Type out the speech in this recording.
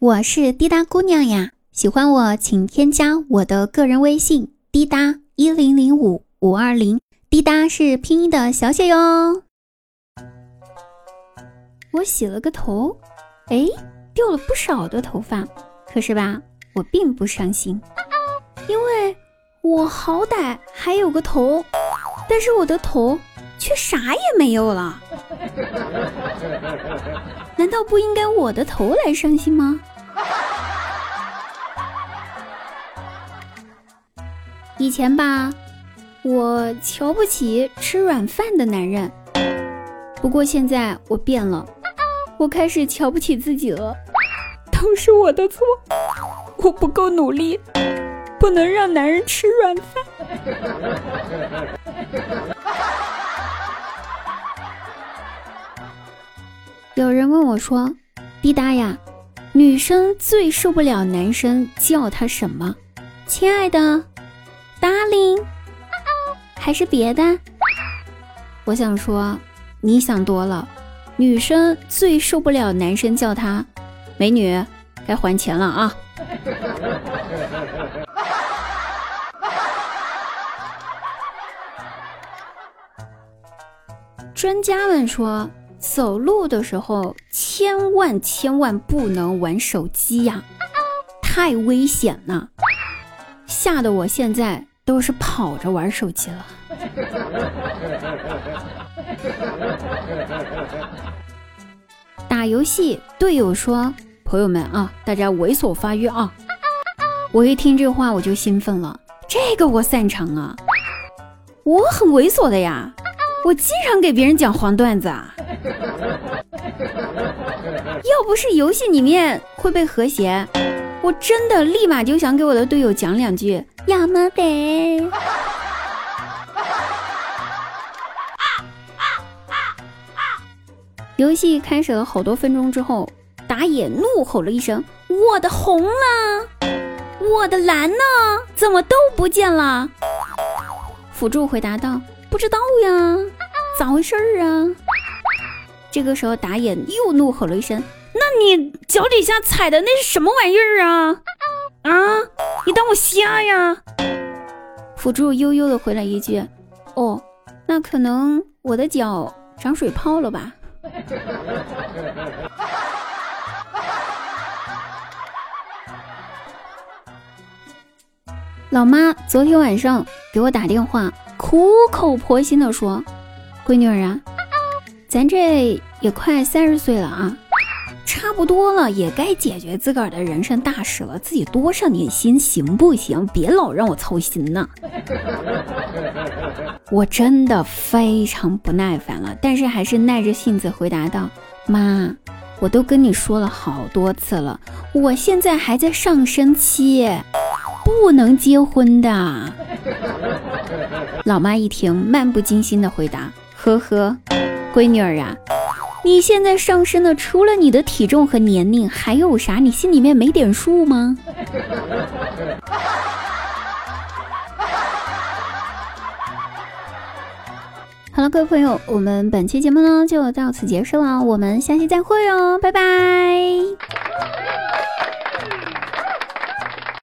我是滴答姑娘呀，喜欢我请添加我的个人微信滴答一零零五五二零，滴答是拼音的小写哟。我洗了个头，哎，掉了不少的头发，可是吧，我并不伤心，因为我好歹还有个头，但是我的头却啥也没有了。难道不应该我的头来伤心吗？以前吧，我瞧不起吃软饭的男人。不过现在我变了，我开始瞧不起自己了。都是我的错，我不够努力，不能让男人吃软饭。有人问我说：“滴答呀，女生最受不了男生叫她什么？亲爱的。”阿玲还是别的？我想说，你想多了。女生最受不了男生叫她美女，该还钱了啊！专家们说，走路的时候千万千万不能玩手机呀，太危险了，吓得我现在。都是跑着玩手机了。打游戏，队友说：“朋友们啊，大家猥琐发育啊！”我一听这话我就兴奋了，这个我擅长啊，我很猥琐的呀，我经常给别人讲黄段子啊。要不是游戏里面会被和谐，我真的立马就想给我的队友讲两句。要么得。游戏开始了好多分钟之后，打野怒吼了一声：“我的红呢？我的蓝呢？怎么都不见了？”辅助回答道：“不知道呀，咋回事儿啊？”这个时候打野又怒吼了一声：“那你脚底下踩的那是什么玩意儿啊？”啊！你当我瞎呀？辅助悠悠的回了一句：“哦，那可能我的脚长水泡了吧。”老妈昨天晚上给我打电话，苦口婆心的说：“闺女儿啊，咱这也快三十岁了啊。”差不多了，也该解决自个儿的人生大事了，自己多上点心行不行？别老让我操心呢！我真的非常不耐烦了，但是还是耐着性子回答道：“妈，我都跟你说了好多次了，我现在还在上升期，不能结婚的。”老妈一听，漫不经心的回答：“呵呵，闺女儿啊。”你现在上升的除了你的体重和年龄，还有啥？你心里面没点数吗？好了，各位朋友，我们本期节目呢就到此结束了，我们下期再会哦，拜拜。